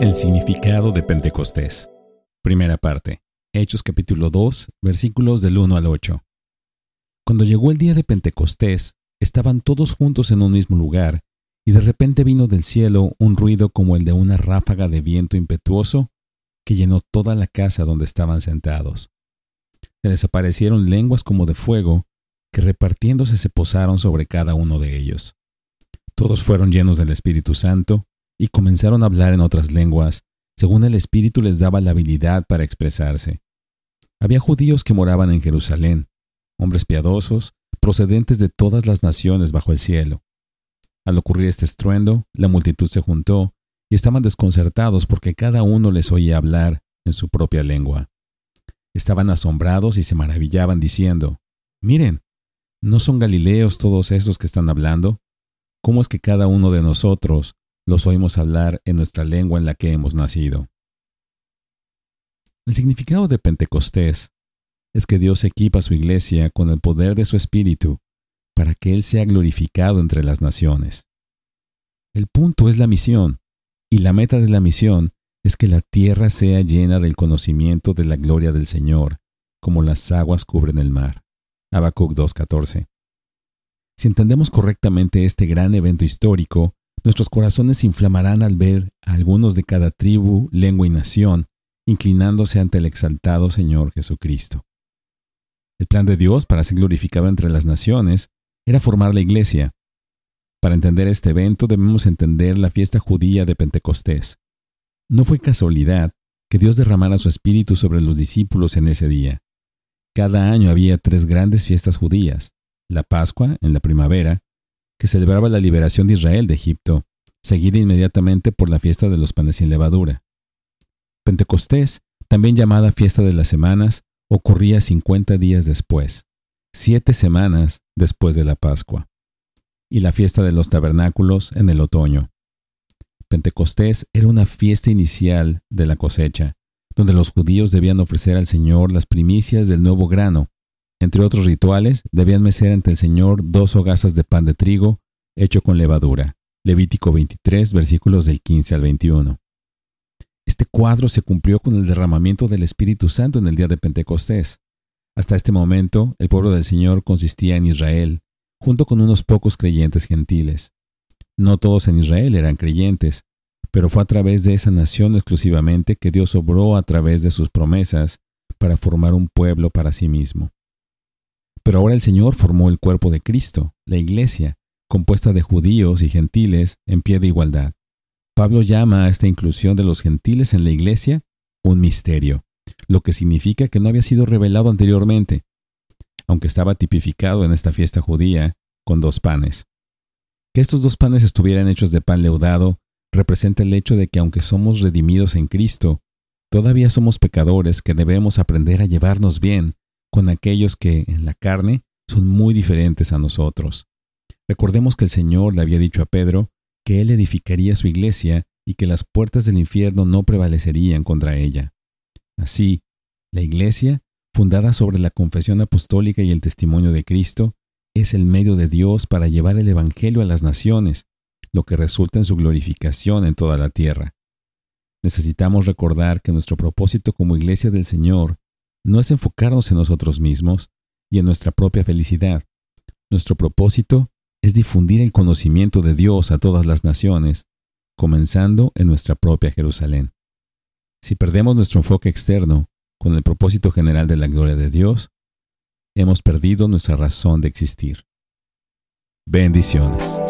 El significado de Pentecostés. Primera parte. Hechos capítulo 2, versículos del 1 al 8. Cuando llegó el día de Pentecostés, estaban todos juntos en un mismo lugar, y de repente vino del cielo un ruido como el de una ráfaga de viento impetuoso que llenó toda la casa donde estaban sentados. Se les aparecieron lenguas como de fuego, que repartiéndose se posaron sobre cada uno de ellos. Todos fueron llenos del Espíritu Santo, y comenzaron a hablar en otras lenguas, según el Espíritu les daba la habilidad para expresarse. Había judíos que moraban en Jerusalén, hombres piadosos, procedentes de todas las naciones bajo el cielo. Al ocurrir este estruendo, la multitud se juntó y estaban desconcertados porque cada uno les oía hablar en su propia lengua. Estaban asombrados y se maravillaban diciendo, Miren, ¿no son galileos todos esos que están hablando? ¿Cómo es que cada uno de nosotros los oímos hablar en nuestra lengua en la que hemos nacido. El significado de Pentecostés es que Dios equipa a su iglesia con el poder de su Espíritu para que Él sea glorificado entre las naciones. El punto es la misión, y la meta de la misión es que la tierra sea llena del conocimiento de la gloria del Señor, como las aguas cubren el mar. Habacuc 2.14. Si entendemos correctamente este gran evento histórico, Nuestros corazones se inflamarán al ver a algunos de cada tribu, lengua y nación inclinándose ante el exaltado Señor Jesucristo. El plan de Dios para ser glorificado entre las naciones era formar la iglesia. Para entender este evento debemos entender la fiesta judía de Pentecostés. No fue casualidad que Dios derramara su espíritu sobre los discípulos en ese día. Cada año había tres grandes fiestas judías, la Pascua en la primavera, que celebraba la liberación de Israel de Egipto, seguida inmediatamente por la fiesta de los panes sin levadura. Pentecostés, también llamada fiesta de las semanas, ocurría 50 días después, siete semanas después de la Pascua, y la fiesta de los tabernáculos en el otoño. Pentecostés era una fiesta inicial de la cosecha, donde los judíos debían ofrecer al Señor las primicias del nuevo grano entre otros rituales, debían mecer ante el Señor dos hogazas de pan de trigo hecho con levadura. Levítico 23, versículos del 15 al 21. Este cuadro se cumplió con el derramamiento del Espíritu Santo en el día de Pentecostés. Hasta este momento, el pueblo del Señor consistía en Israel, junto con unos pocos creyentes gentiles. No todos en Israel eran creyentes, pero fue a través de esa nación exclusivamente que Dios obró a través de sus promesas para formar un pueblo para sí mismo. Pero ahora el Señor formó el cuerpo de Cristo, la iglesia, compuesta de judíos y gentiles en pie de igualdad. Pablo llama a esta inclusión de los gentiles en la iglesia un misterio, lo que significa que no había sido revelado anteriormente, aunque estaba tipificado en esta fiesta judía con dos panes. Que estos dos panes estuvieran hechos de pan leudado representa el hecho de que aunque somos redimidos en Cristo, todavía somos pecadores que debemos aprender a llevarnos bien con aquellos que en la carne son muy diferentes a nosotros. Recordemos que el Señor le había dicho a Pedro que él edificaría su iglesia y que las puertas del infierno no prevalecerían contra ella. Así, la iglesia, fundada sobre la confesión apostólica y el testimonio de Cristo, es el medio de Dios para llevar el Evangelio a las naciones, lo que resulta en su glorificación en toda la tierra. Necesitamos recordar que nuestro propósito como iglesia del Señor no es enfocarnos en nosotros mismos y en nuestra propia felicidad. Nuestro propósito es difundir el conocimiento de Dios a todas las naciones, comenzando en nuestra propia Jerusalén. Si perdemos nuestro enfoque externo con el propósito general de la gloria de Dios, hemos perdido nuestra razón de existir. Bendiciones.